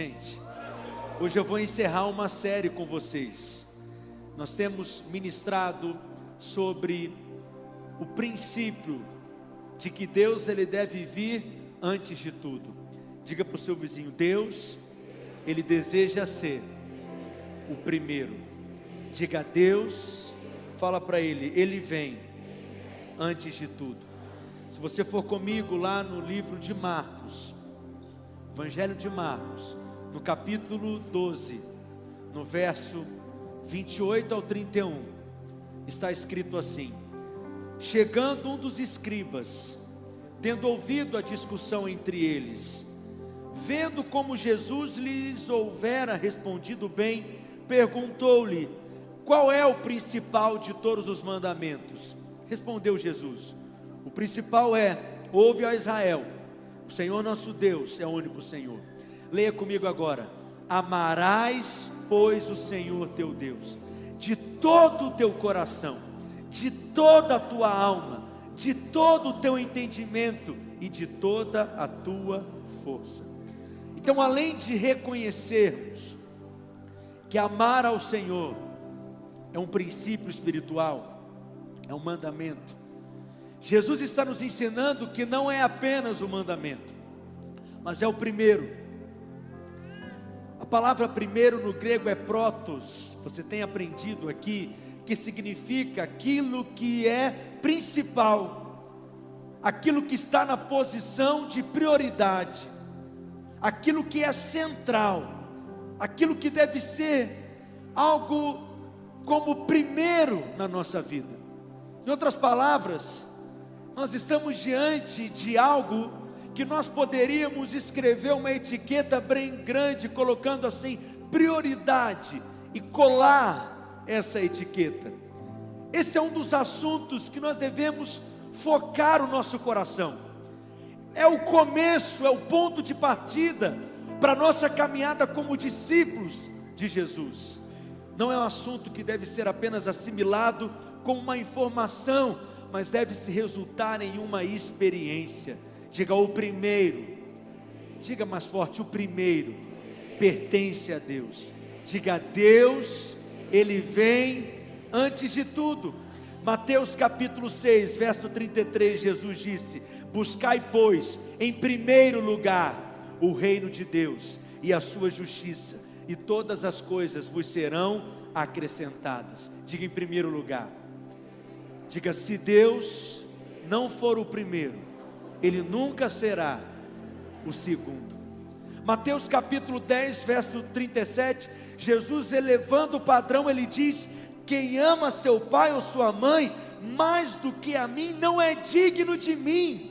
Gente, hoje eu vou encerrar uma série com vocês. Nós temos ministrado sobre o princípio de que Deus ele deve vir antes de tudo. Diga para o seu vizinho: Deus, ele deseja ser o primeiro. Diga a Deus, fala para ele, ele vem antes de tudo. Se você for comigo lá no livro de Marcos, Evangelho de Marcos, no capítulo 12, no verso 28 ao 31, está escrito assim: Chegando um dos escribas, tendo ouvido a discussão entre eles, vendo como Jesus lhes houvera respondido bem, perguntou-lhe: Qual é o principal de todos os mandamentos? Respondeu Jesus: O principal é: Ouve a Israel, o Senhor nosso Deus é o único Senhor. Leia comigo agora: Amarás, pois, o Senhor teu Deus, de todo o teu coração, de toda a tua alma, de todo o teu entendimento e de toda a tua força. Então, além de reconhecermos que amar ao Senhor é um princípio espiritual, é um mandamento, Jesus está nos ensinando que não é apenas o mandamento, mas é o primeiro palavra primeiro no grego é protos, você tem aprendido aqui, que significa aquilo que é principal, aquilo que está na posição de prioridade, aquilo que é central, aquilo que deve ser algo como primeiro na nossa vida. Em outras palavras, nós estamos diante de algo que nós poderíamos escrever uma etiqueta bem grande, colocando assim, prioridade, e colar essa etiqueta. Esse é um dos assuntos que nós devemos focar o nosso coração. É o começo, é o ponto de partida para a nossa caminhada como discípulos de Jesus. Não é um assunto que deve ser apenas assimilado como uma informação, mas deve se resultar em uma experiência Diga o primeiro. Diga mais forte: o primeiro pertence a Deus. Diga a Deus, Ele vem antes de tudo. Mateus capítulo 6, verso 33, Jesus disse: Buscai, pois, em primeiro lugar o reino de Deus e a sua justiça, e todas as coisas vos serão acrescentadas. Diga em primeiro lugar. Diga: se Deus não for o primeiro, ele nunca será o segundo. Mateus capítulo 10, verso 37, Jesus elevando o padrão, ele diz: Quem ama seu pai ou sua mãe mais do que a mim não é digno de mim.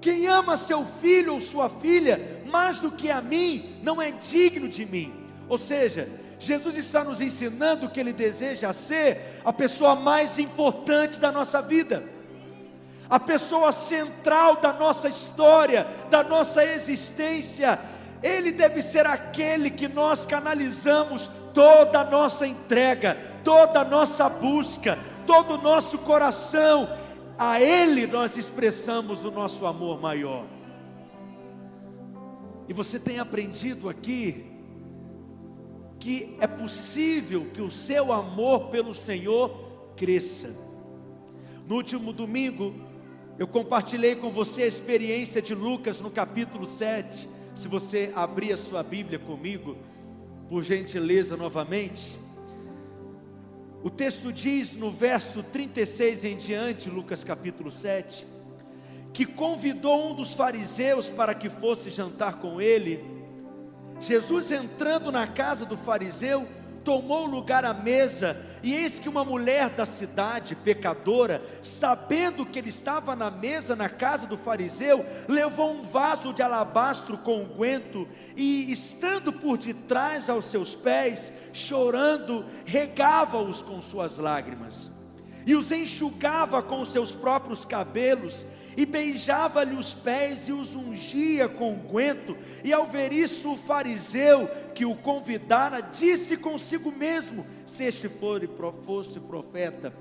Quem ama seu filho ou sua filha mais do que a mim não é digno de mim. Ou seja, Jesus está nos ensinando que ele deseja ser a pessoa mais importante da nossa vida a pessoa central da nossa história, da nossa existência. Ele deve ser aquele que nós canalizamos toda a nossa entrega, toda a nossa busca, todo o nosso coração. A Ele nós expressamos o nosso amor maior. E você tem aprendido aqui que é possível que o seu amor pelo Senhor cresça. No último domingo, eu compartilhei com você a experiência de Lucas no capítulo 7. Se você abrir a sua Bíblia comigo, por gentileza novamente. O texto diz no verso 36 em diante, Lucas capítulo 7, que convidou um dos fariseus para que fosse jantar com ele. Jesus entrando na casa do fariseu, tomou lugar à mesa, e eis que uma mulher da cidade, pecadora, sabendo que ele estava na mesa na casa do fariseu, levou um vaso de alabastro com unguento, e estando por detrás aos seus pés, chorando, regava-os com suas lágrimas, e os enxugava com os seus próprios cabelos, e beijava-lhe os pés e os ungia com unguento. E ao ver isso, o fariseu que o convidara disse consigo mesmo: Se este fosse profeta,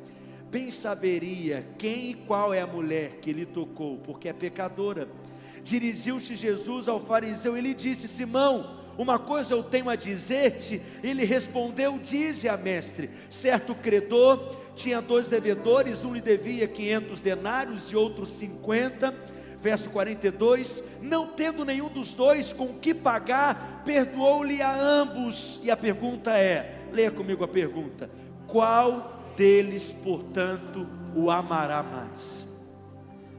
bem saberia quem e qual é a mulher que lhe tocou, porque é pecadora. Dirigiu-se Jesus ao fariseu e lhe disse: Simão, uma coisa eu tenho a dizer-te. Ele respondeu: Dize a mestre. Certo credor tinha dois devedores, um lhe devia 500 denários e outro 50. Verso 42: Não tendo nenhum dos dois com que pagar, perdoou-lhe a ambos. E a pergunta é: leia comigo a pergunta: Qual deles, portanto, o amará mais?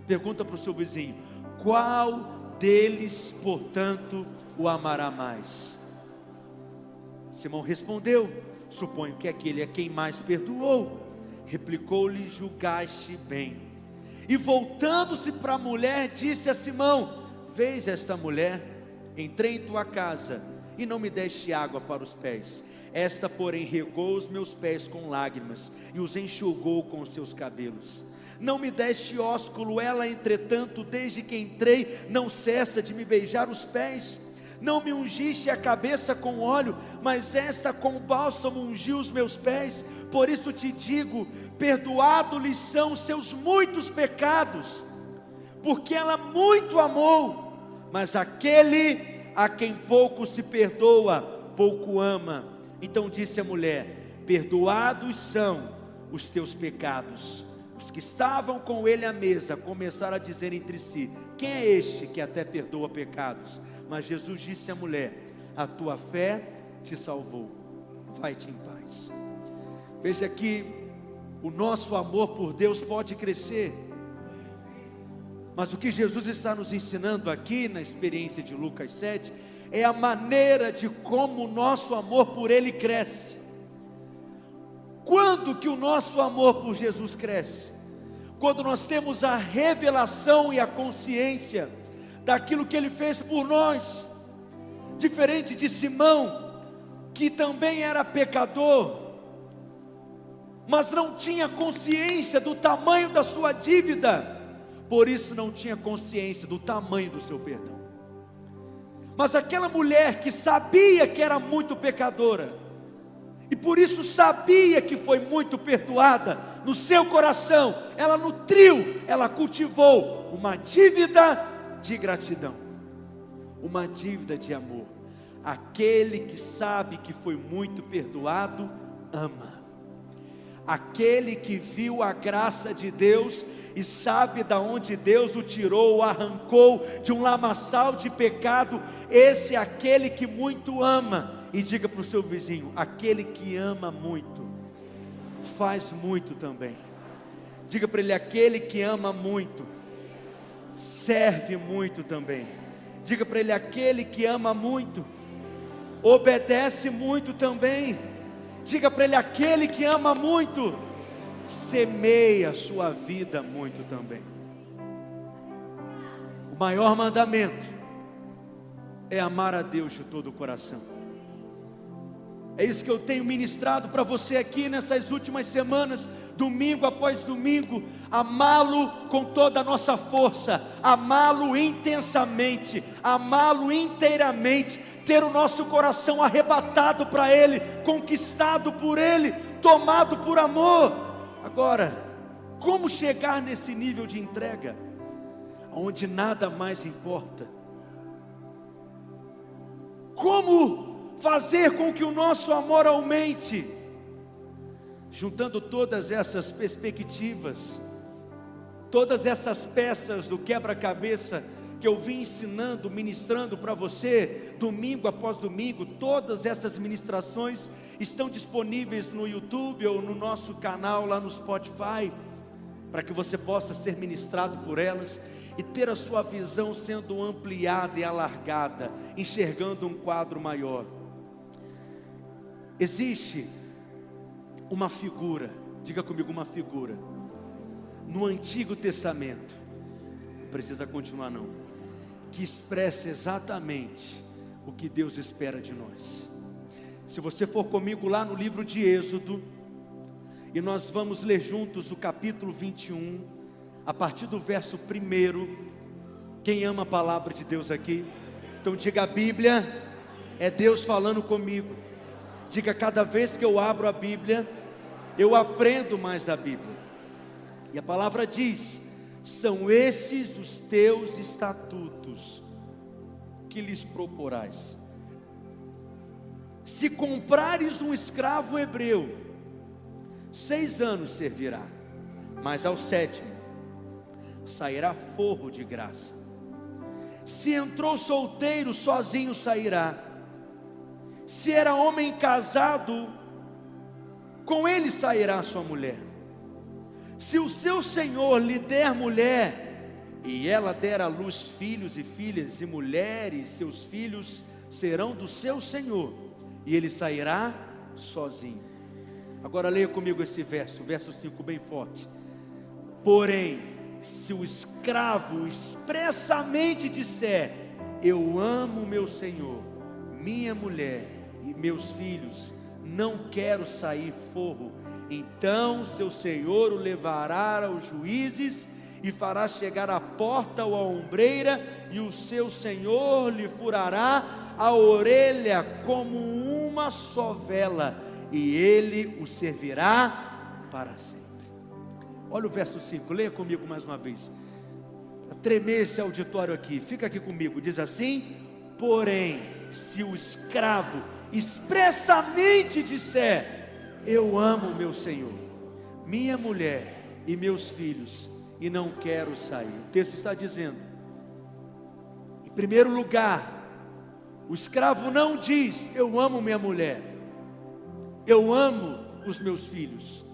Pergunta para o seu vizinho: Qual deles, portanto, o amará mais? Simão respondeu: Suponho que aquele é quem mais perdoou. Replicou-lhe: Julgaste bem. E voltando-se para a mulher, disse a Simão: Vês esta mulher? Entrei em tua casa e não me deste água para os pés. Esta, porém, regou os meus pés com lágrimas e os enxugou com os seus cabelos. Não me deste ósculo, ela, entretanto, desde que entrei, não cessa de me beijar os pés não me ungiste a cabeça com óleo, mas esta com bálsamo ungiu os meus pés. Por isso te digo: perdoado-lhes são os seus muitos pecados, porque ela muito amou. Mas aquele a quem pouco se perdoa, pouco ama. Então disse a mulher: Perdoados são os teus pecados. Os que estavam com ele à mesa começaram a dizer entre si: Quem é este que até perdoa pecados? Mas Jesus disse à mulher: A tua fé te salvou, vai-te em paz. Veja que o nosso amor por Deus pode crescer, mas o que Jesus está nos ensinando aqui na experiência de Lucas 7 é a maneira de como o nosso amor por Ele cresce. Quando que o nosso amor por Jesus cresce? Quando nós temos a revelação e a consciência daquilo que ele fez por nós. Diferente de Simão, que também era pecador, mas não tinha consciência do tamanho da sua dívida, por isso não tinha consciência do tamanho do seu perdão. Mas aquela mulher que sabia que era muito pecadora, e por isso sabia que foi muito perdoada, no seu coração, ela nutriu, ela cultivou uma dívida de gratidão, uma dívida de amor. Aquele que sabe que foi muito perdoado, ama. Aquele que viu a graça de Deus e sabe da onde Deus o tirou, o arrancou de um lamaçal de pecado, esse é aquele que muito ama. E diga para o seu vizinho: aquele que ama muito, faz muito também. Diga para ele: aquele que ama muito, serve muito também. Diga para ele: aquele que ama muito, obedece muito também. Diga para ele: aquele que ama muito, semeia a sua vida muito também. O maior mandamento é amar a Deus de todo o coração. É isso que eu tenho ministrado para você aqui nessas últimas semanas, domingo após domingo, amá-lo com toda a nossa força, amá-lo intensamente, amá-lo inteiramente, ter o nosso coração arrebatado para Ele, conquistado por Ele, tomado por amor. Agora, como chegar nesse nível de entrega, onde nada mais importa? Como fazer com que o nosso amor aumente. Juntando todas essas perspectivas, todas essas peças do quebra-cabeça que eu vim ensinando, ministrando para você, domingo após domingo, todas essas ministrações estão disponíveis no YouTube ou no nosso canal lá no Spotify, para que você possa ser ministrado por elas e ter a sua visão sendo ampliada e alargada, enxergando um quadro maior. Existe uma figura, diga comigo uma figura, no Antigo Testamento, não precisa continuar não, que expressa exatamente o que Deus espera de nós. Se você for comigo lá no livro de Êxodo, e nós vamos ler juntos o capítulo 21, a partir do verso 1. Quem ama a palavra de Deus aqui? Então diga a Bíblia, é Deus falando comigo. Diga, cada vez que eu abro a Bíblia, eu aprendo mais da Bíblia. E a palavra diz: são estes os teus estatutos que lhes proporás. Se comprares um escravo hebreu, seis anos servirá, mas ao sétimo sairá forro de graça. Se entrou solteiro, sozinho sairá. Se era homem casado, com ele sairá sua mulher. Se o seu senhor lhe der mulher, e ela der à luz filhos e filhas, e mulheres, seus filhos serão do seu senhor, e ele sairá sozinho. Agora leia comigo esse verso, verso 5, bem forte. Porém, se o escravo expressamente disser: Eu amo meu senhor, minha mulher meus filhos, não quero sair forro, então seu senhor o levará aos juízes e fará chegar à porta ou à ombreira, e o seu senhor lhe furará a orelha como uma sovela, e ele o servirá para sempre. Olha o verso 5, leia comigo mais uma vez. Tremer esse auditório aqui, fica aqui comigo. Diz assim: Porém, se o escravo expressamente disser: Eu amo meu senhor, minha mulher e meus filhos, e não quero sair. O texto está dizendo: em primeiro lugar, o escravo não diz: Eu amo minha mulher, eu amo os meus filhos,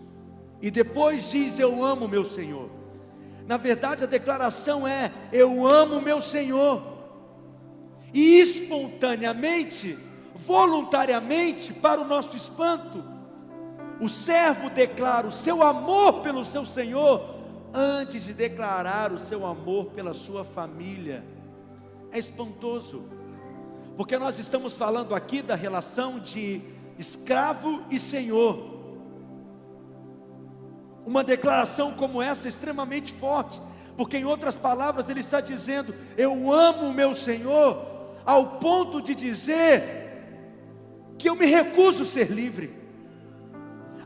e depois diz: Eu amo meu Senhor. Na verdade, a declaração é: Eu amo meu Senhor, e espontaneamente, voluntariamente, para o nosso espanto, o servo declara o seu amor pelo seu Senhor antes de declarar o seu amor pela sua família. É espantoso, porque nós estamos falando aqui da relação de escravo e senhor. Uma declaração como essa é extremamente forte, porque em outras palavras ele está dizendo: Eu amo o meu Senhor, ao ponto de dizer que eu me recuso a ser livre,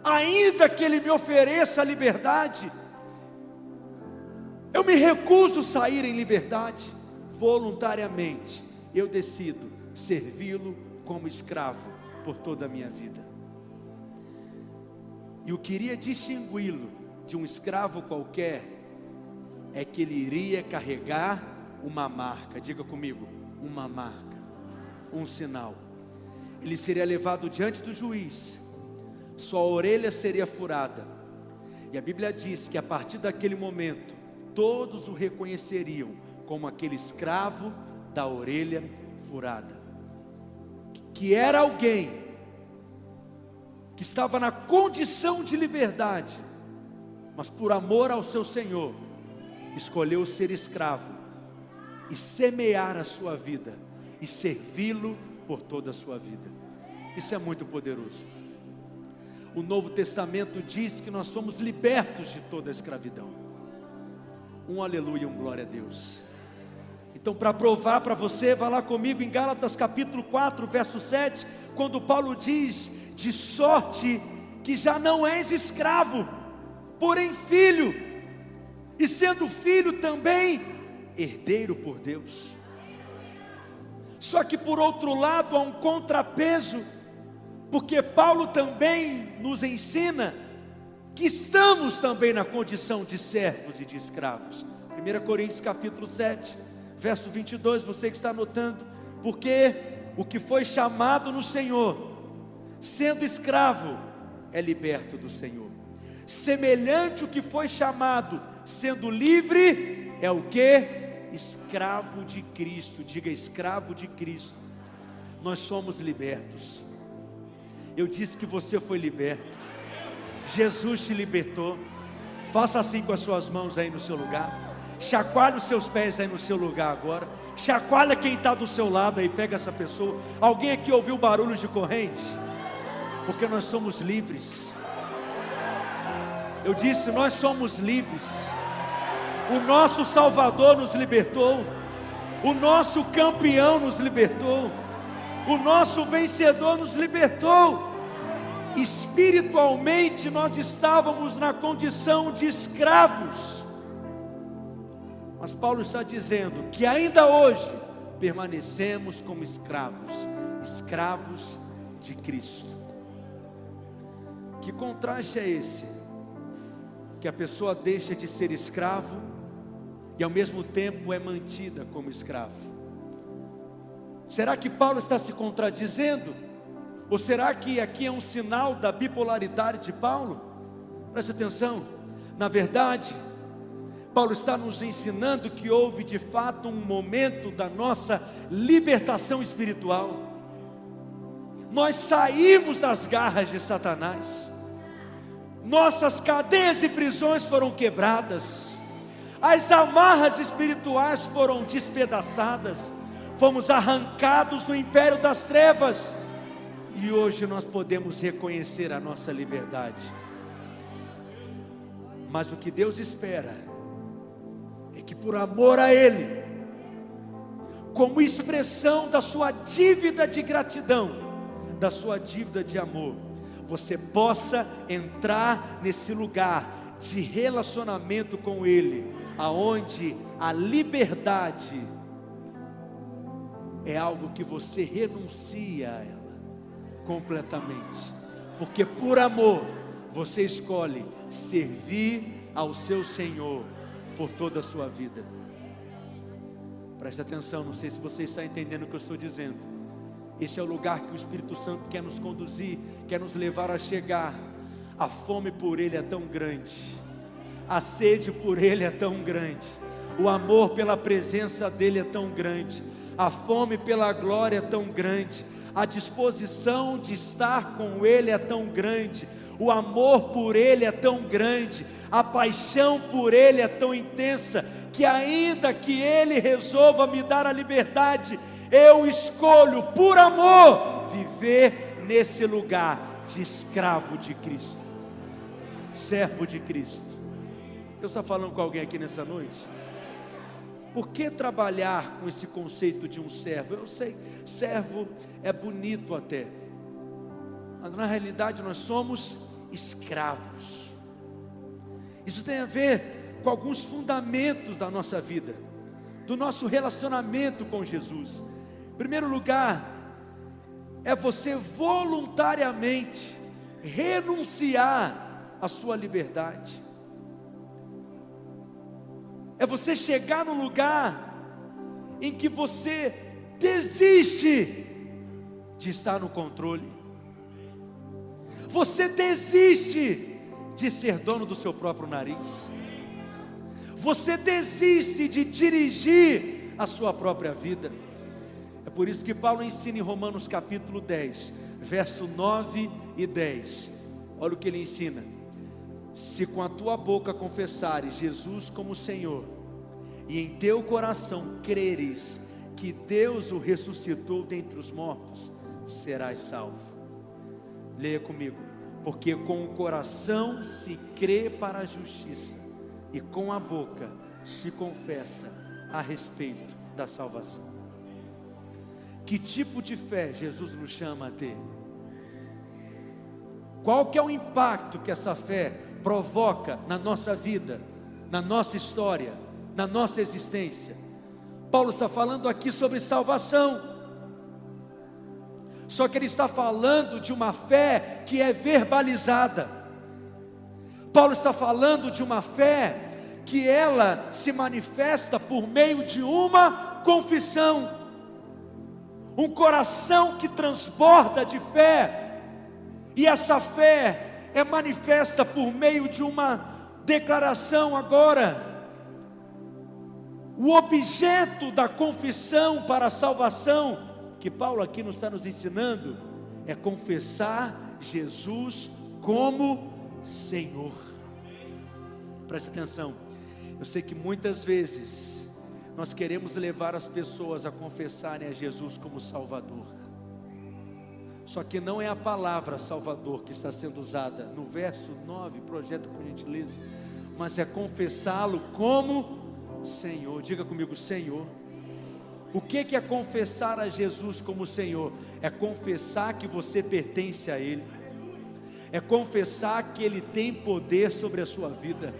ainda que ele me ofereça a liberdade eu me recuso a sair em liberdade, voluntariamente. Eu decido servi-lo como escravo por toda a minha vida. E o que iria distingui-lo de um escravo qualquer é que ele iria carregar uma marca. Diga comigo, uma marca, um sinal. Ele seria levado diante do juiz, sua orelha seria furada. E a Bíblia diz que a partir daquele momento, todos o reconheceriam como aquele escravo da orelha furada, que era alguém que estava na condição de liberdade, mas por amor ao seu Senhor, escolheu ser escravo e semear a sua vida e servi-lo por toda a sua vida. Isso é muito poderoso. O Novo Testamento diz que nós somos libertos de toda a escravidão. Um aleluia, um glória a Deus. Então, para provar para você, vá lá comigo em Gálatas capítulo 4, verso 7, quando Paulo diz: De sorte que já não és escravo, porém filho, e sendo filho também, herdeiro por Deus. Só que por outro lado há um contrapeso, porque Paulo também nos ensina que estamos também na condição de servos e de escravos. 1 Coríntios capítulo 7, verso 22, você que está anotando, porque o que foi chamado no Senhor, sendo escravo, é liberto do Senhor. Semelhante o que foi chamado, sendo livre, é o que? Escravo de Cristo. Diga escravo de Cristo. Nós somos libertos. Eu disse que você foi liberto. Jesus te libertou. Faça assim com as suas mãos aí no seu lugar. Chacoalhe os seus pés aí no seu lugar agora. Chacoalha quem está do seu lado aí, pega essa pessoa. Alguém aqui ouviu barulho de corrente? Porque nós somos livres. Eu disse, nós somos livres. O nosso Salvador nos libertou. O nosso campeão nos libertou. O nosso vencedor nos libertou espiritualmente nós estávamos na condição de escravos. Mas Paulo está dizendo que ainda hoje permanecemos como escravos, escravos de Cristo. Que contraste é esse? Que a pessoa deixa de ser escravo e ao mesmo tempo é mantida como escravo. Será que Paulo está se contradizendo? Ou será que aqui é um sinal da bipolaridade de Paulo? Preste atenção, na verdade, Paulo está nos ensinando que houve de fato um momento da nossa libertação espiritual. Nós saímos das garras de Satanás, nossas cadeias e prisões foram quebradas, as amarras espirituais foram despedaçadas, fomos arrancados do império das trevas, e hoje nós podemos reconhecer a nossa liberdade. Mas o que Deus espera é que, por amor a Ele, como expressão da sua dívida de gratidão, da sua dívida de amor, você possa entrar nesse lugar de relacionamento com Ele, aonde a liberdade é algo que você renuncia a ela completamente, porque por amor você escolhe servir ao seu Senhor por toda a sua vida. Preste atenção, não sei se você está entendendo o que eu estou dizendo. Esse é o lugar que o Espírito Santo quer nos conduzir, quer nos levar a chegar. A fome por Ele é tão grande, a sede por Ele é tão grande, o amor pela presença dEle é tão grande, a fome pela glória é tão grande, a disposição de estar com Ele é tão grande, o amor por Ele é tão grande, a paixão por Ele é tão intensa, que ainda que Ele resolva me dar a liberdade, eu escolho por amor viver nesse lugar de escravo de Cristo, servo de Cristo. Eu estou falando com alguém aqui nessa noite? Por que trabalhar com esse conceito de um servo? Eu sei, servo é bonito até, mas na realidade nós somos escravos. Isso tem a ver com alguns fundamentos da nossa vida, do nosso relacionamento com Jesus. Em primeiro lugar, é você voluntariamente renunciar à sua liberdade é você chegar no lugar em que você desiste de estar no controle, você desiste de ser dono do seu próprio nariz, você desiste de dirigir a sua própria vida. É por isso que Paulo ensina em Romanos capítulo 10, verso 9 e 10. Olha o que ele ensina: se com a tua boca confessares Jesus como Senhor, e em teu coração creres que Deus o ressuscitou dentre os mortos, serás salvo. Leia comigo. Porque com o coração se crê para a justiça, e com a boca se confessa a respeito da salvação. Que tipo de fé Jesus nos chama a ter? Qual que é o impacto que essa fé provoca na nossa vida, na nossa história, na nossa existência. Paulo está falando aqui sobre salvação. Só que ele está falando de uma fé que é verbalizada. Paulo está falando de uma fé que ela se manifesta por meio de uma confissão. Um coração que transborda de fé. E essa fé é manifesta por meio de uma declaração agora. O objeto da confissão para a salvação, que Paulo aqui nos está nos ensinando, é confessar Jesus como Senhor. Preste atenção, eu sei que muitas vezes nós queremos levar as pessoas a confessarem a Jesus como Salvador. Só que não é a palavra Salvador que está sendo usada no verso 9, projeta por gentileza, mas é confessá-lo como Senhor. Diga comigo, Senhor. O que é confessar a Jesus como Senhor? É confessar que você pertence a Ele, é confessar que Ele tem poder sobre a sua vida,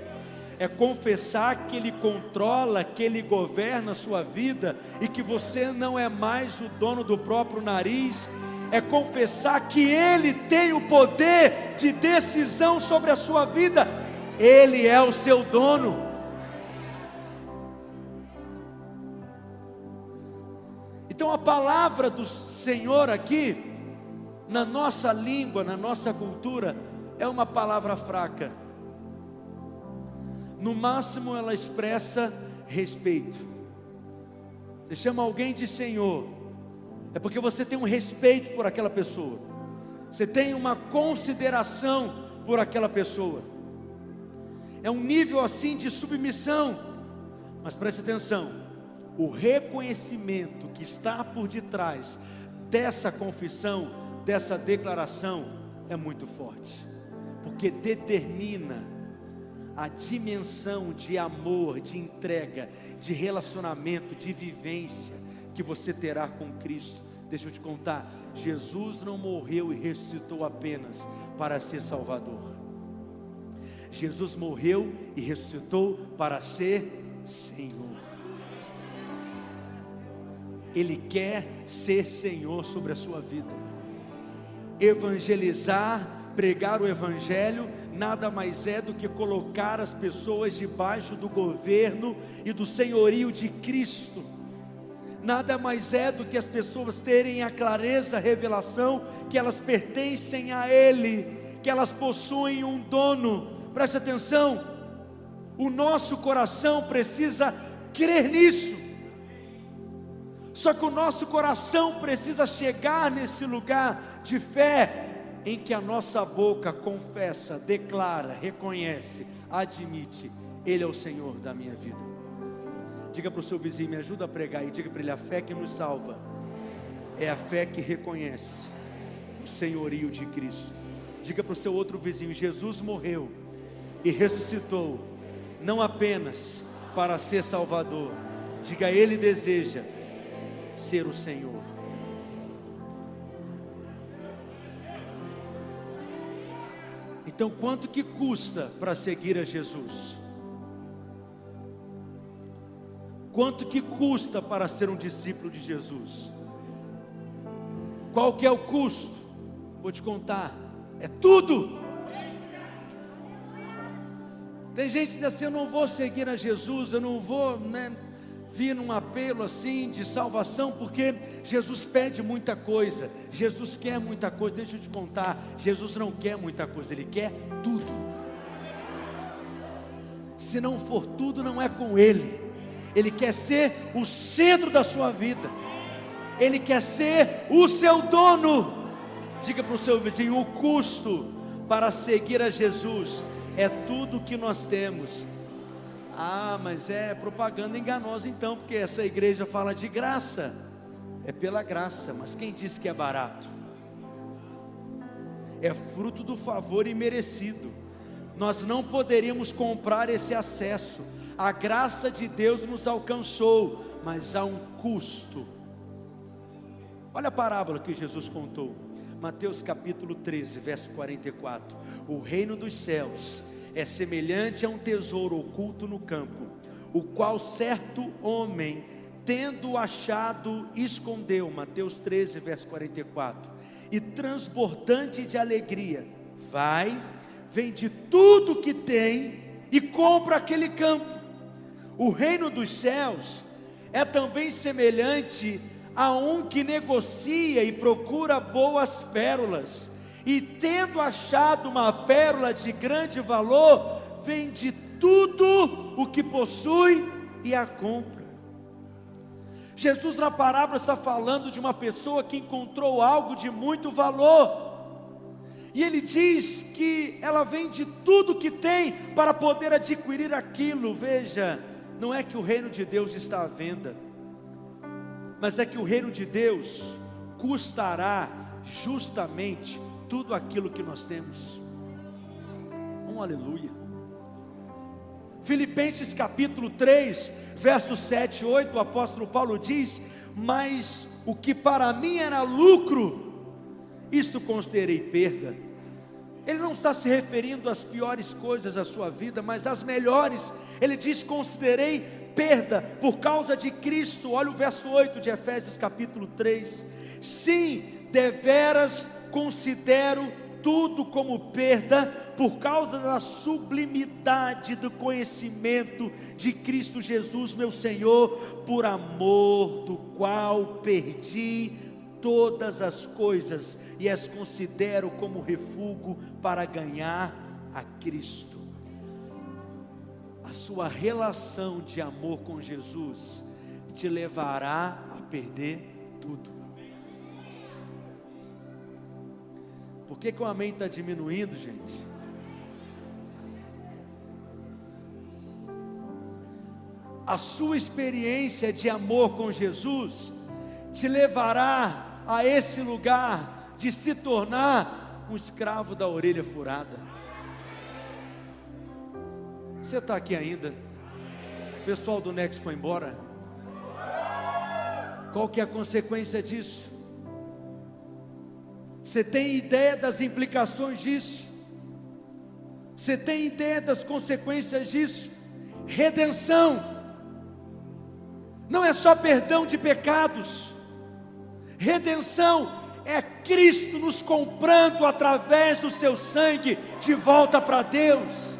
é confessar que Ele controla, que Ele governa a sua vida e que você não é mais o dono do próprio nariz, é confessar que Ele tem o poder de decisão sobre a sua vida, Ele é o seu dono. Então a palavra do Senhor aqui, na nossa língua, na nossa cultura, é uma palavra fraca. No máximo ela expressa respeito. Você chama alguém de Senhor, é porque você tem um respeito por aquela pessoa, você tem uma consideração por aquela pessoa. É um nível assim de submissão, mas preste atenção: o reconhecimento que está por detrás dessa confissão, dessa declaração, é muito forte, porque determina a dimensão de amor, de entrega, de relacionamento, de vivência que você terá com Cristo. Deixa eu te contar: Jesus não morreu e ressuscitou apenas para ser Salvador. Jesus morreu e ressuscitou para ser Senhor. Ele quer ser Senhor sobre a sua vida. Evangelizar, pregar o Evangelho, nada mais é do que colocar as pessoas debaixo do governo e do senhorio de Cristo. Nada mais é do que as pessoas terem a clareza, a revelação que elas pertencem a Ele, que elas possuem um dono. Preste atenção, o nosso coração precisa crer nisso. Só que o nosso coração precisa chegar nesse lugar de fé em que a nossa boca confessa, declara, reconhece, admite: Ele é o Senhor da minha vida. Diga para o seu vizinho, me ajuda a pregar e diga para ele: a fé que nos salva é a fé que reconhece o senhorio de Cristo. Diga para o seu outro vizinho: Jesus morreu e ressuscitou, não apenas para ser Salvador. Diga, Ele deseja ser o Senhor. Então, quanto que custa para seguir a Jesus? Quanto que custa para ser um discípulo de Jesus? Qual que é o custo? Vou te contar. É tudo. Tem gente que diz assim: eu não vou seguir a Jesus, eu não vou, né? vir num apelo assim de salvação, porque Jesus pede muita coisa, Jesus quer muita coisa. Deixa eu te contar: Jesus não quer muita coisa, Ele quer tudo. Se não for tudo, não é com Ele. Ele quer ser o centro da sua vida, Ele quer ser o seu dono. Diga para o seu vizinho: o custo para seguir a Jesus é tudo que nós temos ah, mas é propaganda enganosa então, porque essa igreja fala de graça. É pela graça, mas quem disse que é barato? É fruto do favor imerecido. Nós não poderíamos comprar esse acesso. A graça de Deus nos alcançou, mas há um custo. Olha a parábola que Jesus contou. Mateus capítulo 13, verso 44. O reino dos céus é semelhante a um tesouro oculto no campo, o qual certo homem, tendo achado, escondeu. Mateus 13, verso 44. E transbordante de alegria, vai, vende tudo que tem e compra aquele campo. O reino dos céus é também semelhante a um que negocia e procura boas pérolas e tendo achado uma pérola de grande valor, vende tudo o que possui e a compra. Jesus na parábola está falando de uma pessoa que encontrou algo de muito valor. E ele diz que ela vende tudo que tem para poder adquirir aquilo. Veja, não é que o reino de Deus está à venda, mas é que o reino de Deus custará justamente tudo aquilo que nós temos. Um aleluia. Filipenses capítulo 3, versos 7 e 8, o apóstolo Paulo diz: Mas o que para mim era lucro, isto considerei perda, Ele não está se referindo às piores coisas da sua vida, mas às melhores. Ele diz: Considerei perda por causa de Cristo. Olha o verso 8 de Efésios capítulo 3. Sim, deveras considero tudo como perda por causa da sublimidade do conhecimento de Cristo Jesus, meu Senhor, por amor do qual perdi todas as coisas e as considero como refúgio para ganhar a Cristo. A sua relação de amor com Jesus te levará a perder tudo. Por que, que o amém está diminuindo, gente? A sua experiência de amor com Jesus te levará a esse lugar de se tornar um escravo da orelha furada. Você está aqui ainda? O pessoal do Next foi embora? Qual que é a consequência disso? Você tem ideia das implicações disso? Você tem ideia das consequências disso? Redenção não é só perdão de pecados, Redenção é Cristo nos comprando através do seu sangue de volta para Deus.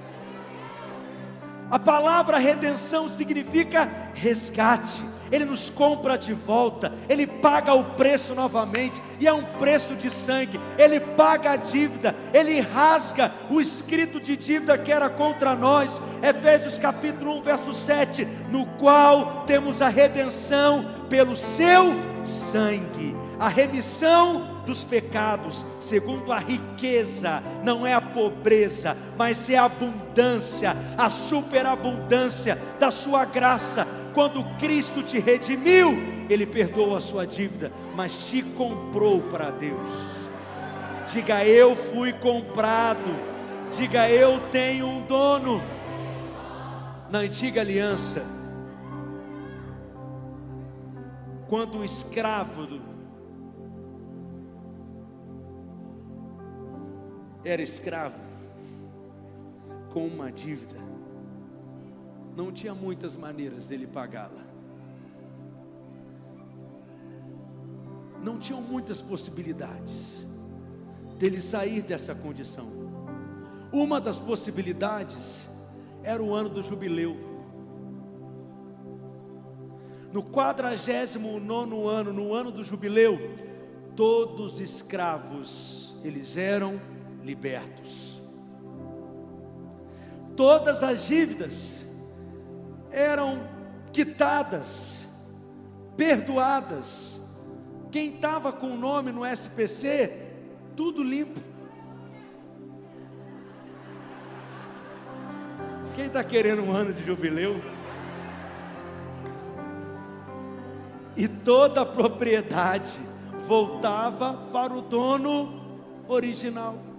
A palavra redenção significa resgate. Ele nos compra de volta, Ele paga o preço novamente, e é um preço de sangue. Ele paga a dívida, Ele rasga o escrito de dívida que era contra nós. Efésios capítulo 1, verso 7: no qual temos a redenção pelo seu sangue, a remissão dos pecados, segundo a riqueza, não é a pobreza, mas é a abundância, a superabundância da sua graça. Quando Cristo te redimiu, Ele perdoou a sua dívida, mas te comprou para Deus. Diga eu fui comprado, diga eu tenho um dono. Na antiga aliança, quando o escravo era escravo com uma dívida, não tinha muitas maneiras dele pagá-la. Não tinham muitas possibilidades dele sair dessa condição. Uma das possibilidades era o ano do jubileu. No quadragésimo nono ano, no ano do jubileu, todos escravos, eles eram libertos. Todas as dívidas eram quitadas, perdoadas. Quem estava com o nome no SPC, tudo limpo. Quem está querendo um ano de jubileu? E toda a propriedade voltava para o dono original.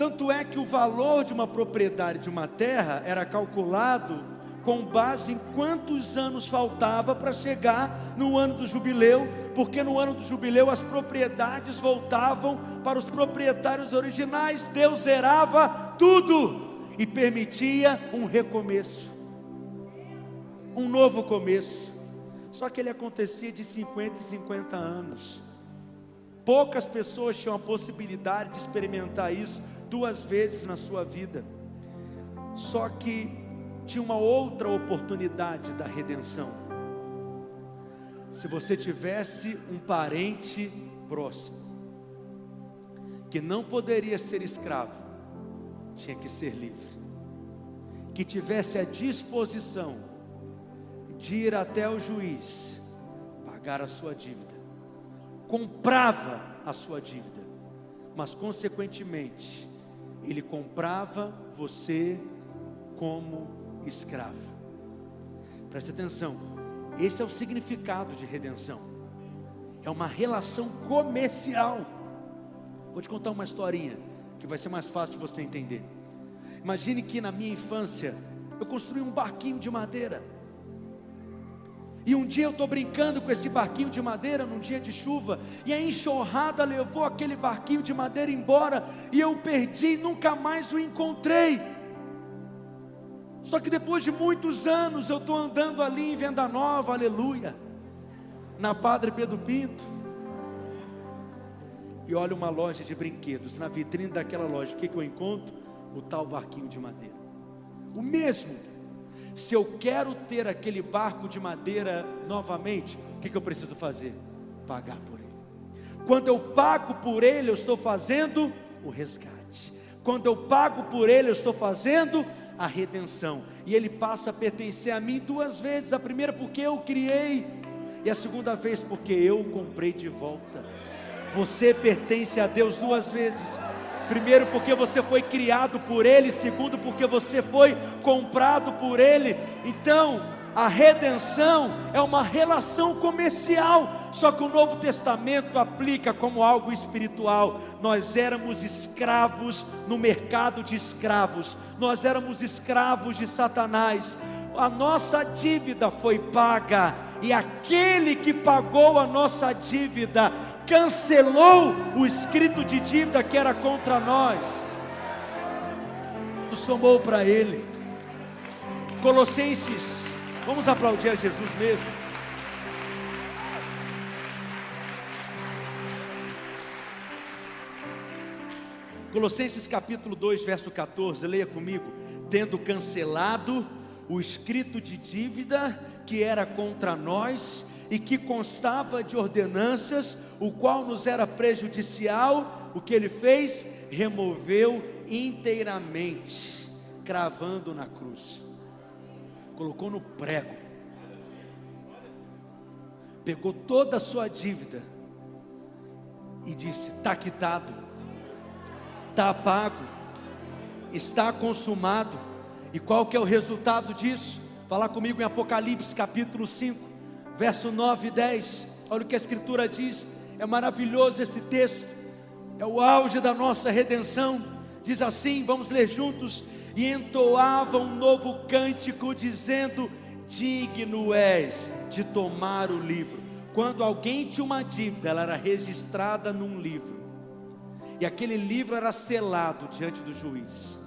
Tanto é que o valor de uma propriedade de uma terra era calculado com base em quantos anos faltava para chegar no ano do jubileu, porque no ano do jubileu as propriedades voltavam para os proprietários originais, Deus zerava tudo e permitia um recomeço, um novo começo. Só que ele acontecia de 50 em 50 anos. Poucas pessoas tinham a possibilidade de experimentar isso duas vezes na sua vida. Só que tinha uma outra oportunidade da redenção. Se você tivesse um parente próximo, que não poderia ser escravo, tinha que ser livre, que tivesse a disposição de ir até o juiz, pagar a sua dívida, comprava a sua dívida, mas consequentemente ele comprava você como escravo. Preste atenção, esse é o significado de redenção. É uma relação comercial. Vou te contar uma historinha que vai ser mais fácil de você entender. Imagine que na minha infância eu construí um barquinho de madeira. E um dia eu estou brincando com esse barquinho de madeira num dia de chuva, e a enxurrada levou aquele barquinho de madeira embora, e eu perdi, nunca mais o encontrei. Só que depois de muitos anos eu estou andando ali em Venda Nova, aleluia, na Padre Pedro Pinto, e olho uma loja de brinquedos, na vitrine daquela loja, o que, que eu encontro? O tal barquinho de madeira, o mesmo se eu quero ter aquele barco de madeira novamente, o que, que eu preciso fazer? Pagar por ele. Quando eu pago por ele, eu estou fazendo o resgate. Quando eu pago por ele, eu estou fazendo a redenção. E ele passa a pertencer a mim duas vezes: a primeira, porque eu criei, e a segunda vez, porque eu comprei de volta. Você pertence a Deus duas vezes. Primeiro, porque você foi criado por Ele. Segundo, porque você foi comprado por Ele. Então, a redenção é uma relação comercial, só que o Novo Testamento aplica como algo espiritual. Nós éramos escravos no mercado de escravos, nós éramos escravos de Satanás. A nossa dívida foi paga, e aquele que pagou a nossa dívida cancelou o escrito de dívida que era contra nós, nos tomou para Ele. Colossenses, vamos aplaudir a Jesus mesmo. Colossenses capítulo 2, verso 14, leia comigo. Tendo cancelado o escrito de dívida que era contra nós e que constava de ordenanças, o qual nos era prejudicial, o que ele fez? Removeu inteiramente, cravando na cruz, colocou no prego, pegou toda a sua dívida e disse: está quitado, está pago, está consumado. E qual que é o resultado disso? Falar comigo em Apocalipse capítulo 5 verso 9 e 10. Olha o que a Escritura diz, é maravilhoso esse texto, é o auge da nossa redenção. Diz assim: vamos ler juntos. E entoava um novo cântico, dizendo: Digno és de tomar o livro. Quando alguém tinha uma dívida, ela era registrada num livro, e aquele livro era selado diante do juiz.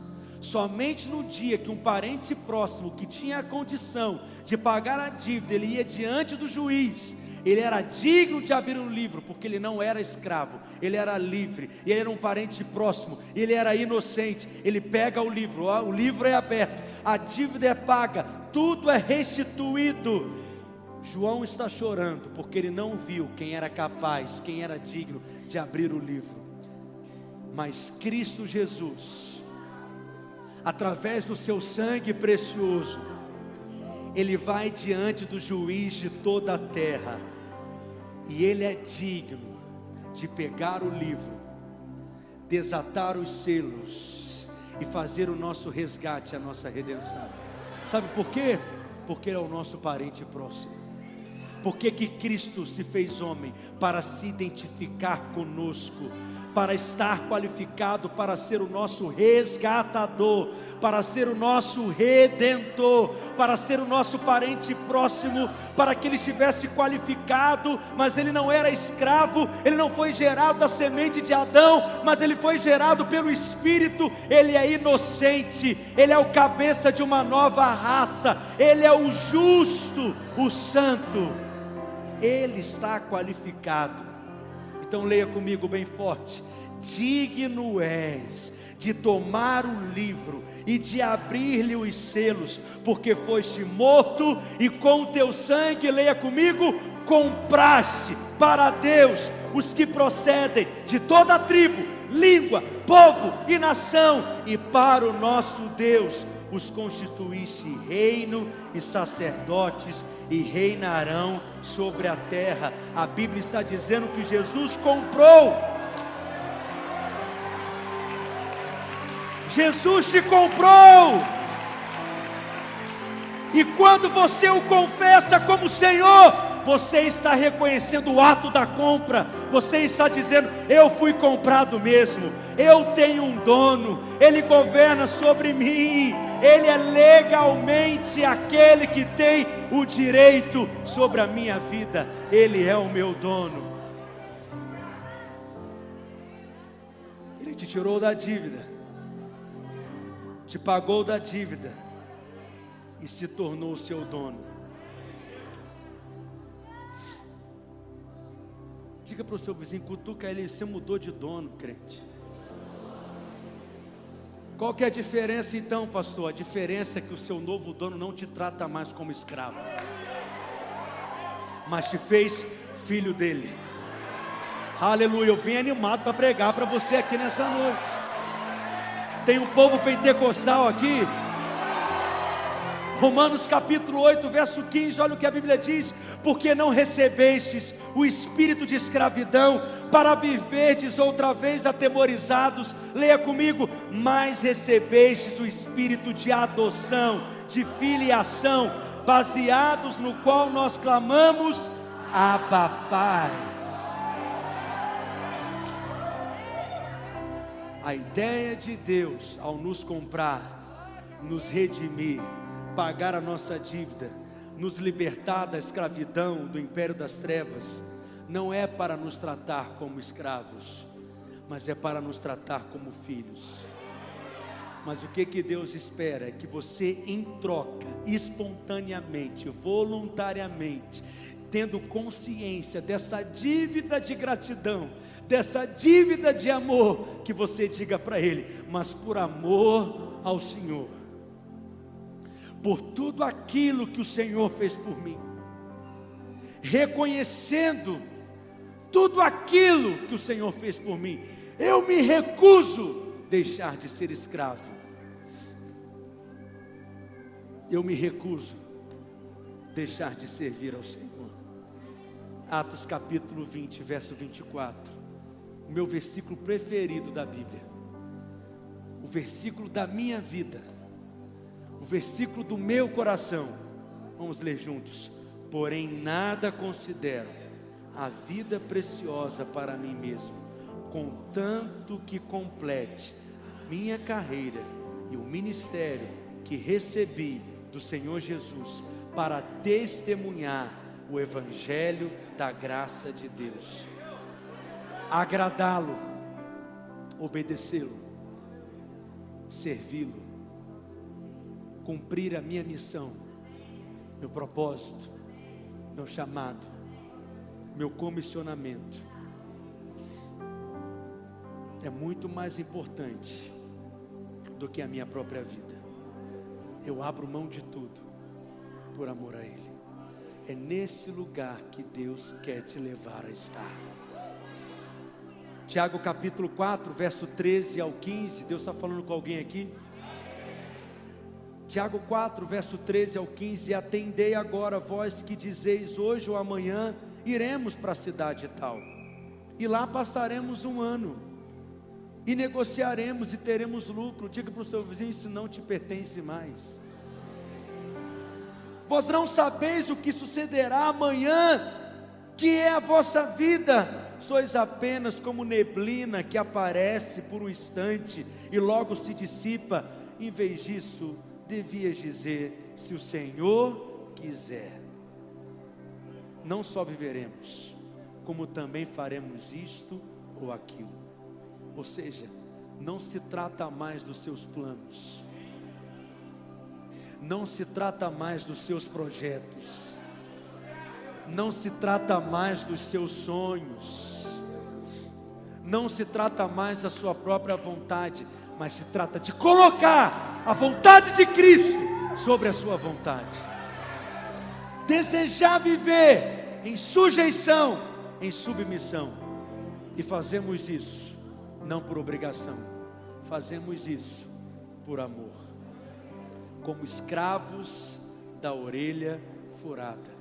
Somente no dia que um parente próximo que tinha a condição de pagar a dívida, ele ia diante do juiz, ele era digno de abrir o livro, porque ele não era escravo, ele era livre, ele era um parente próximo, ele era inocente. Ele pega o livro, o livro é aberto, a dívida é paga, tudo é restituído. João está chorando porque ele não viu quem era capaz, quem era digno de abrir o livro. Mas Cristo Jesus, através do seu sangue precioso, ele vai diante do juiz de toda a terra, e ele é digno de pegar o livro, desatar os selos e fazer o nosso resgate, a nossa redenção. Sabe por quê? Porque ele é o nosso parente próximo. Porque que Cristo se fez homem para se identificar conosco para estar qualificado para ser o nosso resgatador, para ser o nosso redentor, para ser o nosso parente próximo, para que ele estivesse qualificado, mas ele não era escravo, ele não foi gerado da semente de Adão, mas ele foi gerado pelo Espírito, ele é inocente, ele é o cabeça de uma nova raça, ele é o justo, o santo, ele está qualificado então leia comigo bem forte: Digno és de tomar o livro e de abrir-lhe os selos, porque foste morto e com teu sangue, leia comigo, compraste para Deus os que procedem de toda a tribo, língua, povo e nação, e para o nosso Deus os constituíste reino e sacerdotes e reinarão sobre a terra. A Bíblia está dizendo que Jesus comprou. Jesus te comprou. E quando você o confessa como Senhor, você está reconhecendo o ato da compra, você está dizendo: Eu fui comprado mesmo, eu tenho um dono, ele governa sobre mim, Ele é legalmente aquele que tem o direito sobre a minha vida, Ele é o meu dono. Ele te tirou da dívida, te pagou da dívida e se tornou o seu dono. Diga para o seu vizinho, cutuca ele, você mudou de dono, crente. Qual que é a diferença então, pastor? A diferença é que o seu novo dono não te trata mais como escravo, mas te fez filho dele. Aleluia, eu vim animado para pregar para você aqui nessa noite. Tem um povo pentecostal aqui Romanos capítulo 8, verso 15, olha o que a Bíblia diz: Porque não recebestes o espírito de escravidão para viverdes outra vez atemorizados, leia comigo, mas recebestes o espírito de adoção, de filiação, baseados no qual nós clamamos, Abba Pai. A ideia de Deus ao nos comprar, nos redimir, pagar a nossa dívida, nos libertar da escravidão, do império das trevas, não é para nos tratar como escravos, mas é para nos tratar como filhos. Mas o que que Deus espera é que você em troca, espontaneamente, voluntariamente, tendo consciência dessa dívida de gratidão, dessa dívida de amor, que você diga para ele, mas por amor ao Senhor por tudo aquilo que o Senhor fez por mim, reconhecendo tudo aquilo que o Senhor fez por mim, eu me recuso deixar de ser escravo. Eu me recuso deixar de servir ao Senhor. Atos capítulo 20, verso 24. O meu versículo preferido da Bíblia. O versículo da minha vida o versículo do meu coração. Vamos ler juntos. Porém, nada considero a vida preciosa para mim mesmo, contanto que complete a minha carreira e o ministério que recebi do Senhor Jesus para testemunhar o Evangelho da graça de Deus, agradá-lo, obedecê-lo, servi-lo cumprir a minha missão, meu propósito, meu chamado, meu comissionamento. É muito mais importante do que a minha própria vida. Eu abro mão de tudo por amor a Ele. É nesse lugar que Deus quer te levar a estar. Tiago capítulo 4, verso 13 ao 15. Deus está falando com alguém aqui? Tiago 4, verso 13 ao 15: Atendei agora, vós que dizeis hoje ou amanhã iremos para a cidade tal, e lá passaremos um ano, e negociaremos e teremos lucro. Diga para o seu vizinho: Isso não te pertence mais. Vós não sabeis o que sucederá amanhã, que é a vossa vida, sois apenas como neblina que aparece por um instante e logo se dissipa. Em vez disso, devias dizer: se o Senhor quiser, não só viveremos, como também faremos isto ou aquilo. Ou seja, não se trata mais dos seus planos, não se trata mais dos seus projetos, não se trata mais dos seus sonhos, não se trata mais da sua própria vontade, mas se trata de colocar a vontade de Cristo sobre a sua vontade. Desejar viver em sujeição, em submissão. E fazemos isso não por obrigação, fazemos isso por amor. Como escravos da orelha furada.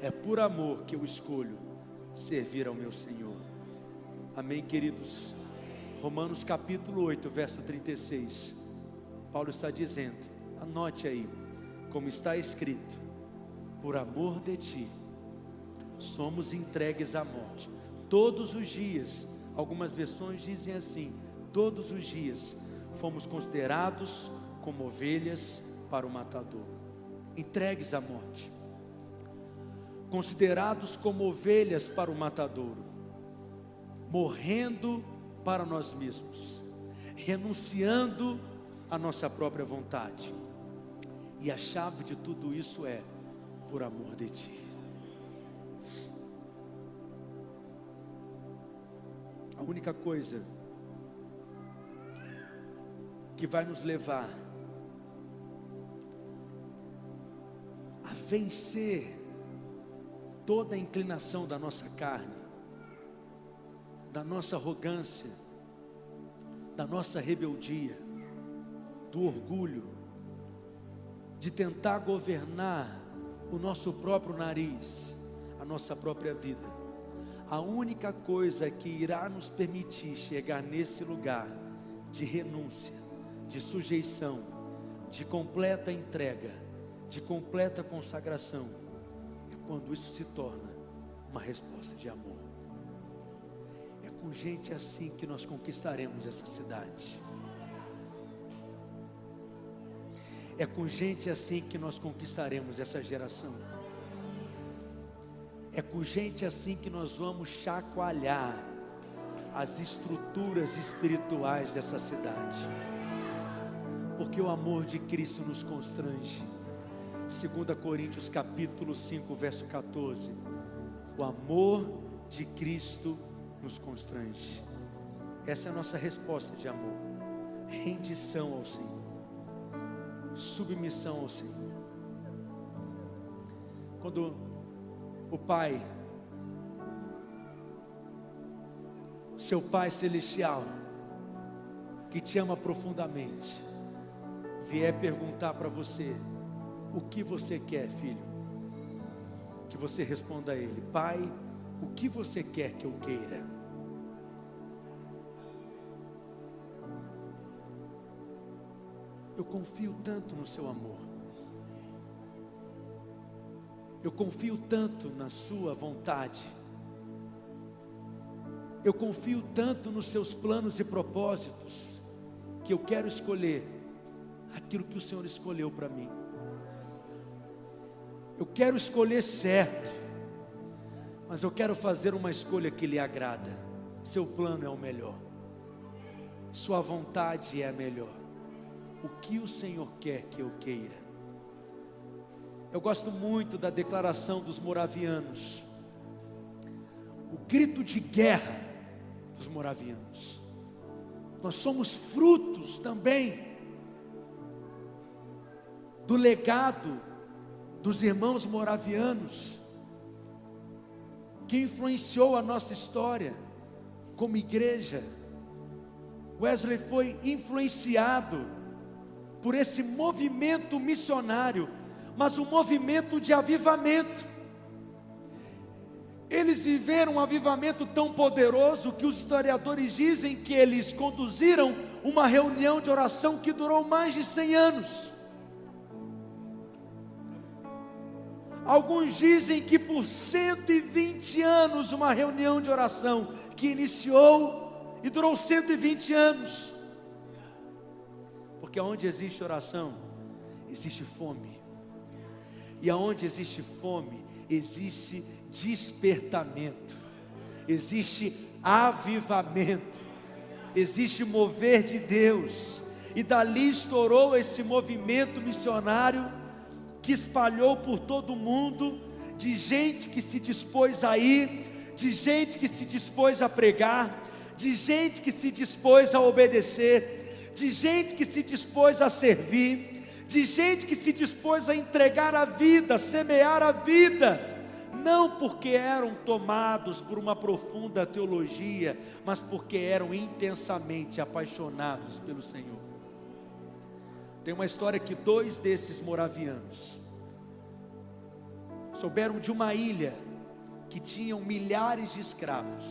É por amor que eu escolho servir ao meu Senhor. Amém, queridos. Romanos capítulo 8, verso 36. Paulo está dizendo: anote aí, como está escrito: por amor de ti, somos entregues à morte, todos os dias. Algumas versões dizem assim: todos os dias fomos considerados como ovelhas para o matador, entregues à morte, considerados como ovelhas para o matadouro, morrendo para nós mesmos, renunciando à nossa própria vontade. E a chave de tudo isso é por amor de Ti. A única coisa que vai nos levar a vencer toda a inclinação da nossa carne, da nossa arrogância, da nossa rebeldia, do orgulho, de tentar governar o nosso próprio nariz, a nossa própria vida. A única coisa que irá nos permitir chegar nesse lugar de renúncia, de sujeição, de completa entrega, de completa consagração, é quando isso se torna uma resposta de amor. Com gente assim que nós conquistaremos essa cidade. É com gente assim que nós conquistaremos essa geração. É com gente assim que nós vamos chacoalhar as estruturas espirituais dessa cidade. Porque o amor de Cristo nos constrange. 2 Coríntios capítulo 5, verso 14. O amor de Cristo nos constrange. Essa é a nossa resposta de amor. Rendição ao Senhor submissão ao Senhor. Quando o Pai, seu Pai celestial, que te ama profundamente, vier perguntar para você: o que você quer, filho? Que você responda a Ele: Pai, o que você quer que eu queira? Eu confio tanto no seu amor. Eu confio tanto na sua vontade. Eu confio tanto nos seus planos e propósitos que eu quero escolher aquilo que o Senhor escolheu para mim. Eu quero escolher certo, mas eu quero fazer uma escolha que lhe agrada. Seu plano é o melhor, sua vontade é a melhor o que o Senhor quer que eu queira. Eu gosto muito da declaração dos moravianos, o grito de guerra dos moravianos. Nós somos frutos também do legado dos irmãos moravianos, que influenciou a nossa história como igreja. Wesley foi influenciado por esse movimento missionário, mas um movimento de avivamento. Eles viveram um avivamento tão poderoso que os historiadores dizem que eles conduziram uma reunião de oração que durou mais de 100 anos. Alguns dizem que por 120 anos, uma reunião de oração que iniciou e durou 120 anos. Porque onde existe oração, existe fome. E aonde existe fome, existe despertamento, existe avivamento, existe mover de Deus. E dali estourou esse movimento missionário que espalhou por todo o mundo, de gente que se dispôs a ir, de gente que se dispôs a pregar, de gente que se dispôs a obedecer de gente que se dispôs a servir, de gente que se dispôs a entregar a vida, semear a vida, não porque eram tomados por uma profunda teologia, mas porque eram intensamente apaixonados pelo Senhor. Tem uma história que dois desses moravianos souberam de uma ilha que tinham milhares de escravos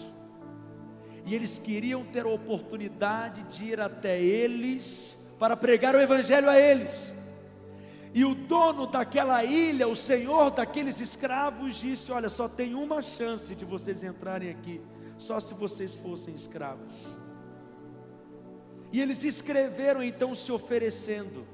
e eles queriam ter a oportunidade de ir até eles para pregar o Evangelho a eles. E o dono daquela ilha, o senhor daqueles escravos, disse: Olha, só tem uma chance de vocês entrarem aqui, só se vocês fossem escravos. E eles escreveram então se oferecendo.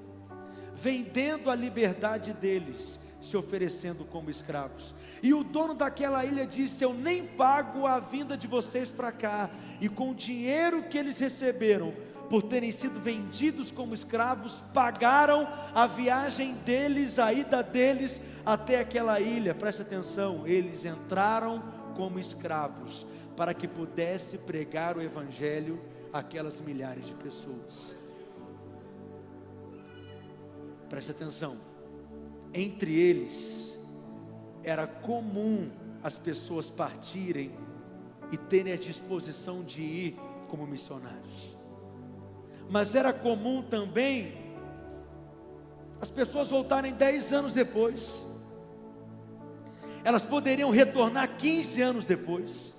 vendendo a liberdade deles, se oferecendo como escravos. E o dono daquela ilha disse: Eu nem pago a vinda de vocês para cá, e com o dinheiro que eles receberam, por terem sido vendidos como escravos, pagaram a viagem deles, a ida deles até aquela ilha. Preste atenção, eles entraram como escravos para que pudesse pregar o evangelho àquelas milhares de pessoas. Preste atenção. Entre eles era comum as pessoas partirem e terem a disposição de ir como missionários mas era comum também as pessoas voltarem dez anos depois, elas poderiam retornar 15 anos depois,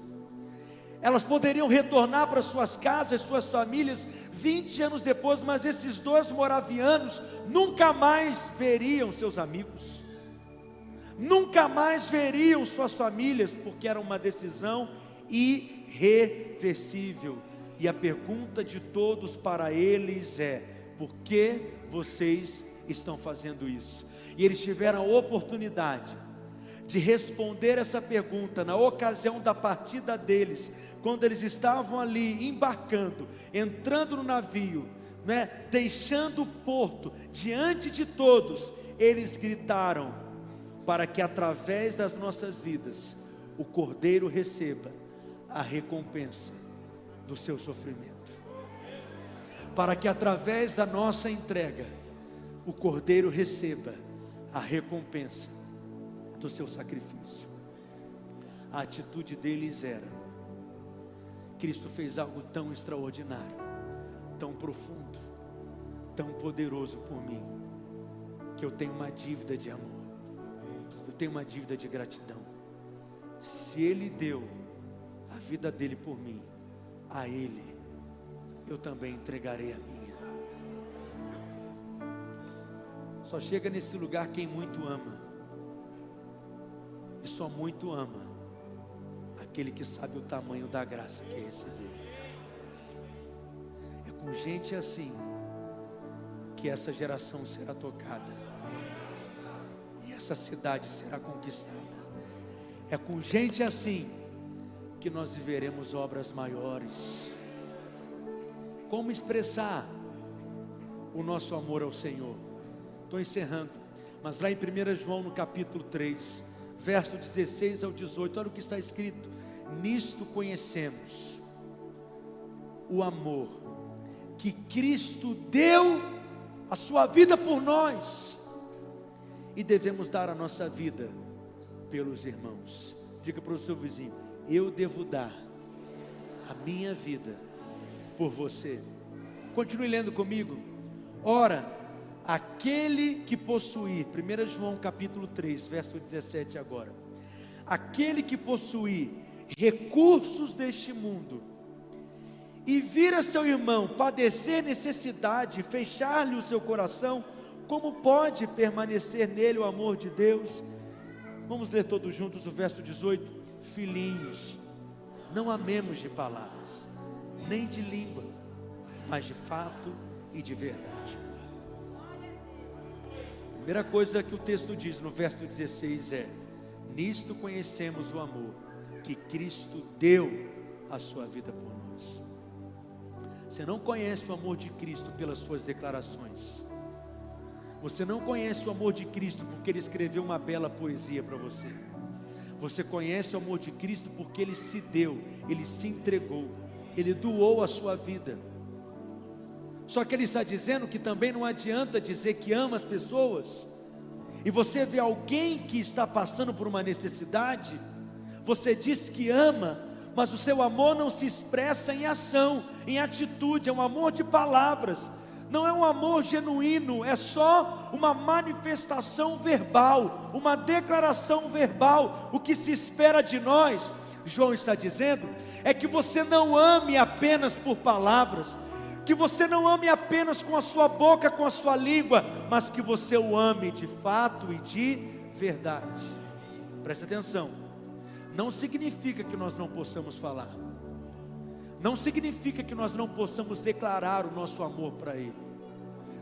elas poderiam retornar para suas casas, suas famílias, 20 anos depois, mas esses dois moravianos nunca mais veriam seus amigos, nunca mais veriam suas famílias, porque era uma decisão irreversível. E a pergunta de todos para eles é: por que vocês estão fazendo isso? E eles tiveram a oportunidade de responder essa pergunta na ocasião da partida deles, quando eles estavam ali embarcando, entrando no navio, né, deixando o porto diante de todos, eles gritaram para que através das nossas vidas o Cordeiro receba a recompensa do seu sofrimento. Para que através da nossa entrega, o Cordeiro receba a recompensa do seu sacrifício. A atitude deles era: Cristo fez algo tão extraordinário, tão profundo, tão poderoso por mim, que eu tenho uma dívida de amor, eu tenho uma dívida de gratidão. Se Ele deu a vida dele por mim, a Ele eu também entregarei a minha. Só chega nesse lugar quem muito ama, e só muito ama aquele que sabe o tamanho da graça que recebeu. É com gente assim que essa geração será tocada, e essa cidade será conquistada. É com gente assim que nós viveremos obras maiores. Como expressar o nosso amor ao Senhor? Estou encerrando, mas lá em 1 João, no capítulo 3, verso 16 ao 18, olha o que está escrito: Nisto conhecemos o amor que Cristo deu a sua vida por nós, e devemos dar a nossa vida pelos irmãos. Diga para o seu vizinho: eu devo dar a minha vida por você. Continue lendo comigo. Ora, aquele que possuir, 1 João capítulo 3, verso 17 agora. Aquele que possuir recursos deste mundo e vir a seu irmão padecer necessidade, fechar-lhe o seu coração, como pode permanecer nele o amor de Deus? Vamos ler todos juntos o verso 18 filhinhos, não amemos de palavras, nem de língua, mas de fato e de verdade. Primeira coisa que o texto diz no verso 16 é: Nisto conhecemos o amor que Cristo deu a sua vida por nós. Você não conhece o amor de Cristo pelas suas declarações. Você não conhece o amor de Cristo porque ele escreveu uma bela poesia para você. Você conhece o amor de Cristo porque ele se deu, ele se entregou, ele doou a sua vida. Só que ele está dizendo que também não adianta dizer que ama as pessoas, e você vê alguém que está passando por uma necessidade, você diz que ama, mas o seu amor não se expressa em ação, em atitude, é um amor de palavras, não é um amor genuíno, é só uma manifestação verbal, uma declaração verbal. O que se espera de nós, João está dizendo, é que você não ame apenas por palavras, que você não ame apenas com a sua boca, com a sua língua, mas que você o ame de fato e de verdade. Presta atenção, não significa que nós não possamos falar não significa que nós não possamos declarar o nosso amor para Ele.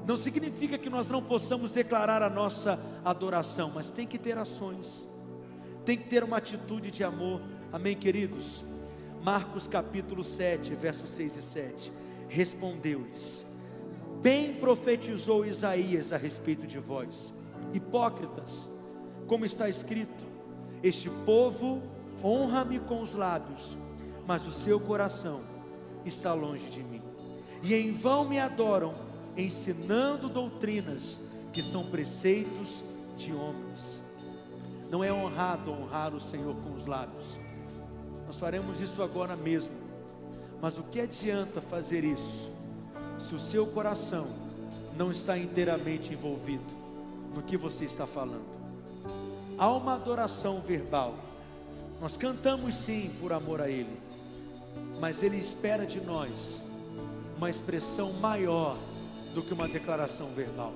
Não significa que nós não possamos declarar a nossa adoração, mas tem que ter ações, tem que ter uma atitude de amor. Amém, queridos? Marcos capítulo 7, versos 6 e 7. Respondeu-lhes: Bem profetizou Isaías a respeito de vós, hipócritas, como está escrito: Este povo honra-me com os lábios, mas o seu coração está longe de mim. E em vão me adoram, ensinando doutrinas que são preceitos de homens. Não é honrado honrar o Senhor com os lábios. Nós faremos isso agora mesmo. Mas o que adianta fazer isso se o seu coração não está inteiramente envolvido no que você está falando? Há uma adoração verbal. Nós cantamos sim por amor a Ele, mas Ele espera de nós uma expressão maior do que uma declaração verbal.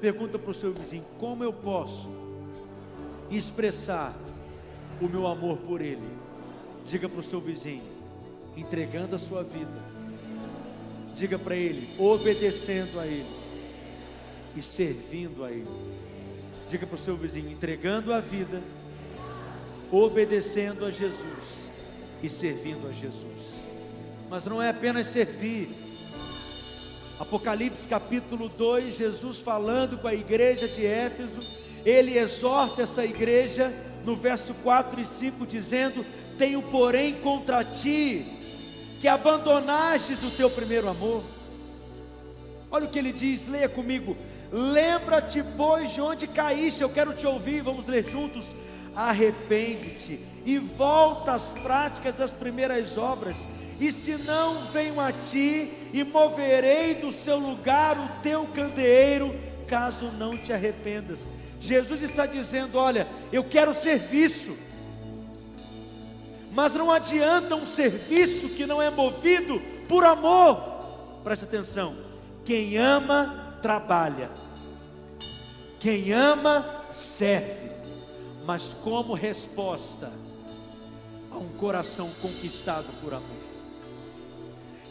Pergunta para o seu vizinho: como eu posso expressar o meu amor por Ele? Diga para o seu vizinho: entregando a sua vida. Diga para ele: obedecendo a Ele e servindo a Ele. Diga para o seu vizinho: entregando a vida, obedecendo a Jesus e servindo a Jesus. Mas não é apenas servir. Apocalipse capítulo 2, Jesus falando com a igreja de Éfeso, ele exorta essa igreja no verso 4 e 5, dizendo: Tenho, porém, contra ti que abandonastes o teu primeiro amor. Olha o que ele diz, leia comigo. Lembra-te, pois, de onde caíste. Eu quero te ouvir, vamos ler juntos. Arrepende-te e volta às práticas das primeiras obras. E se não venho a ti e moverei do seu lugar o teu candeeiro, caso não te arrependas. Jesus está dizendo: Olha, eu quero serviço, mas não adianta um serviço que não é movido por amor. Preste atenção: quem ama, trabalha, quem ama, serve, mas como resposta a um coração conquistado por amor.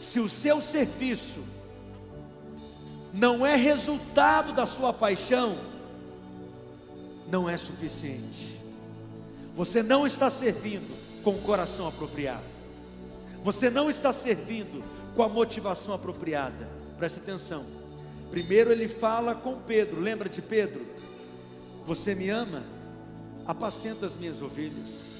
Se o seu serviço não é resultado da sua paixão, não é suficiente. Você não está servindo com o coração apropriado. Você não está servindo com a motivação apropriada. Preste atenção. Primeiro ele fala com Pedro. Lembra de Pedro? Você me ama? Apacenta as minhas ovelhas.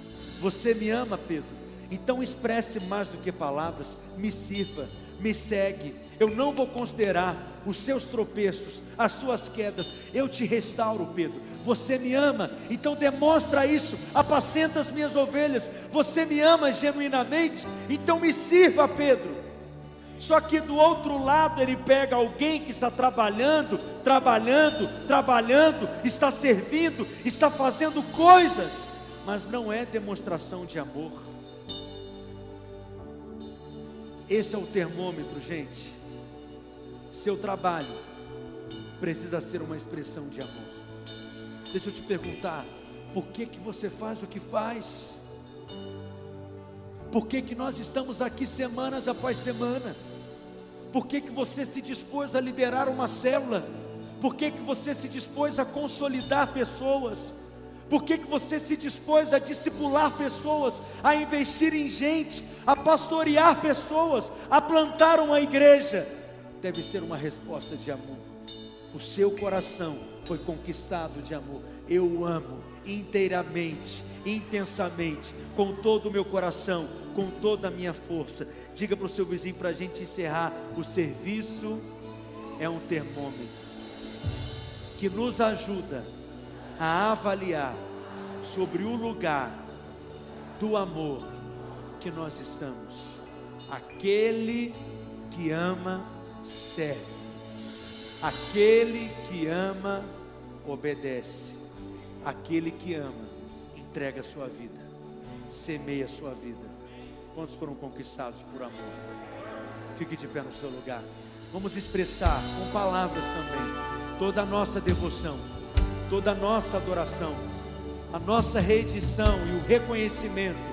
Você me ama, Pedro? Então expresse mais do que palavras, me sirva, me segue. Eu não vou considerar os seus tropeços, as suas quedas. Eu te restauro, Pedro. Você me ama, então demonstra isso. Apacenta as minhas ovelhas. Você me ama genuinamente, então me sirva, Pedro. Só que do outro lado ele pega alguém que está trabalhando, trabalhando, trabalhando, está servindo, está fazendo coisas, mas não é demonstração de amor. Esse é o termômetro, gente. Seu trabalho precisa ser uma expressão de amor. Deixa eu te perguntar, por que que você faz o que faz? Por que que nós estamos aqui semanas após semana? Por que que você se dispôs a liderar uma célula? Por que que você se dispôs a consolidar pessoas? Por que, que você se dispôs a discipular pessoas, a investir em gente, a pastorear pessoas, a plantar uma igreja? Deve ser uma resposta de amor. O seu coração foi conquistado de amor. Eu amo inteiramente, intensamente, com todo o meu coração, com toda a minha força. Diga para o seu vizinho para a gente encerrar: o serviço é um termômetro que nos ajuda a avaliar sobre o lugar do amor que nós estamos. Aquele que ama, serve. Aquele que ama, obedece. Aquele que ama, entrega a sua vida, semeia a sua vida. Quantos foram conquistados por amor? Fique de pé no seu lugar. Vamos expressar com palavras também toda a nossa devoção toda a nossa adoração, a nossa reedição e o reconhecimento